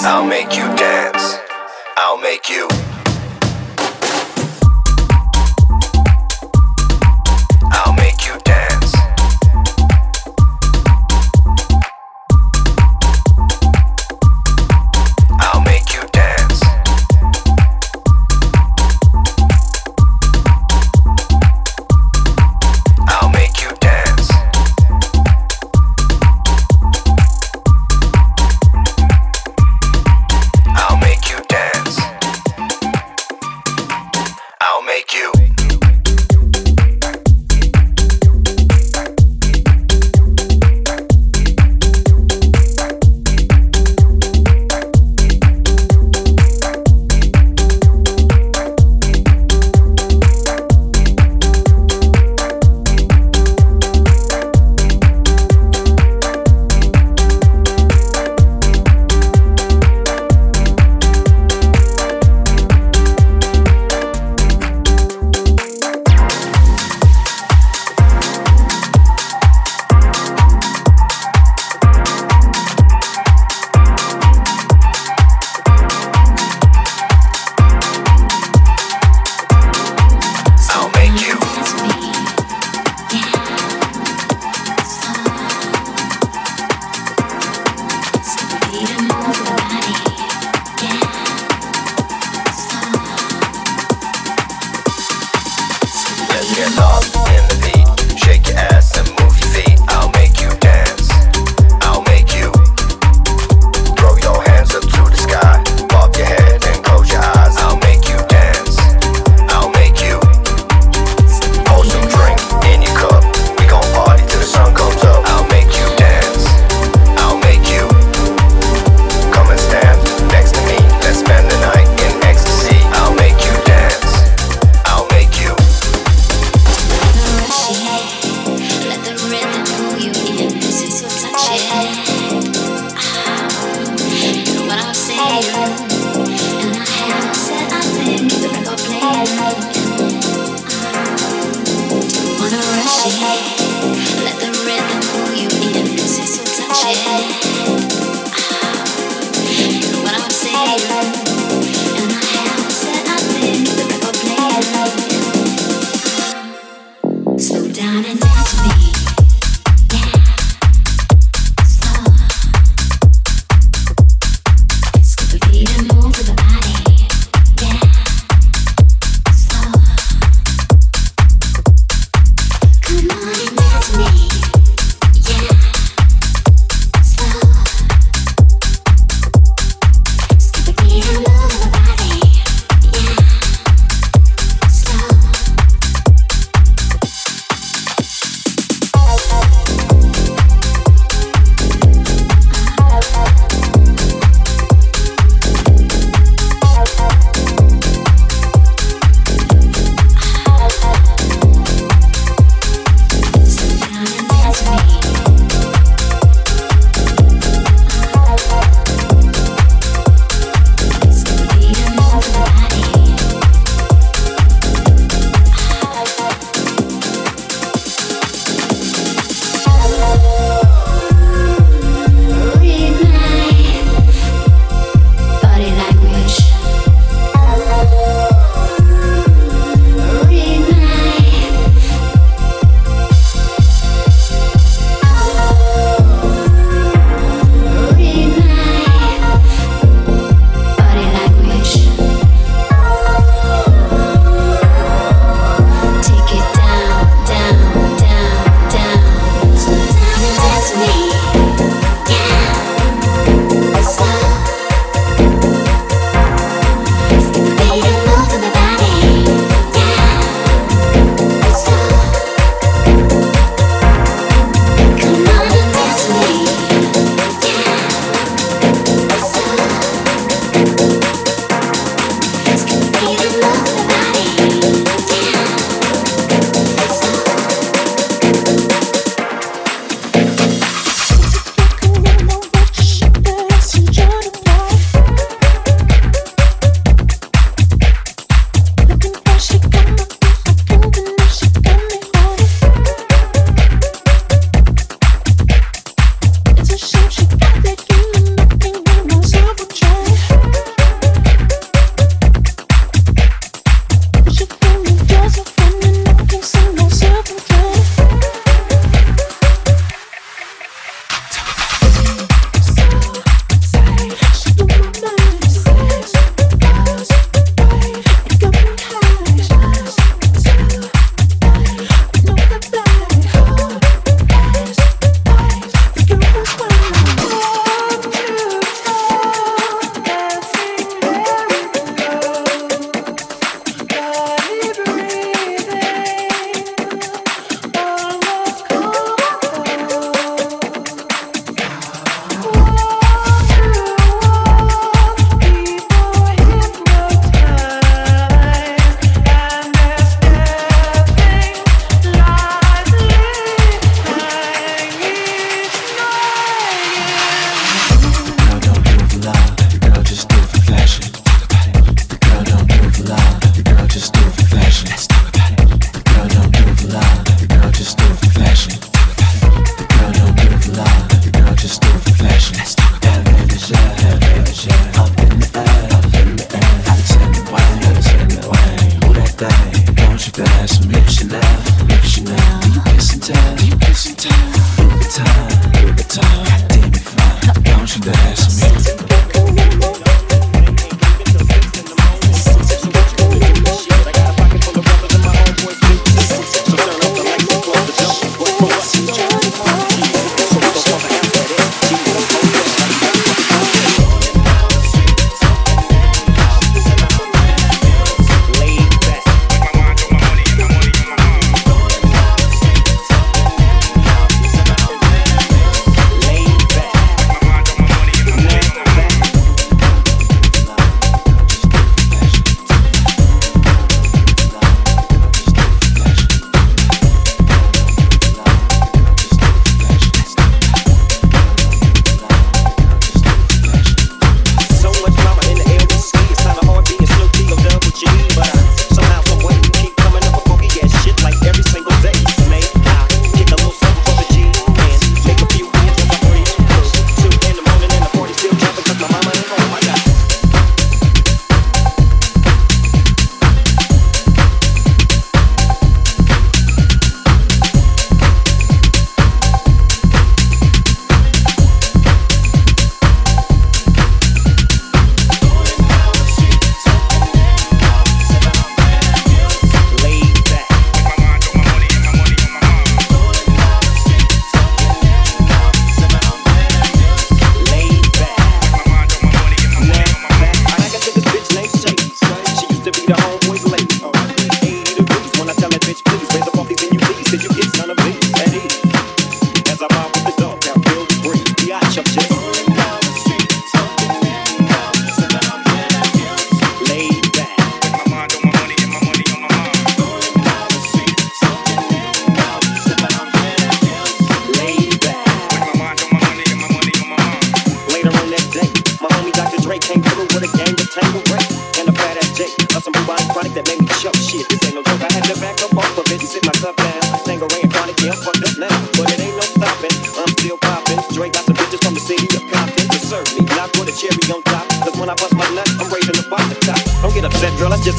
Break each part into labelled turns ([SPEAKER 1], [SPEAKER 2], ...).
[SPEAKER 1] I'll make you dance. I'll make you. Did you get
[SPEAKER 2] none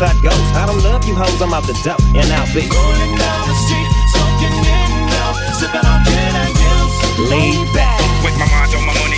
[SPEAKER 2] I. I don't love you hoes, I'm out the dope, and I'll be rolling down
[SPEAKER 3] the street, soaking in
[SPEAKER 4] now, sipping on gin and juice.
[SPEAKER 3] Lean back
[SPEAKER 4] with my mind
[SPEAKER 3] on my
[SPEAKER 5] money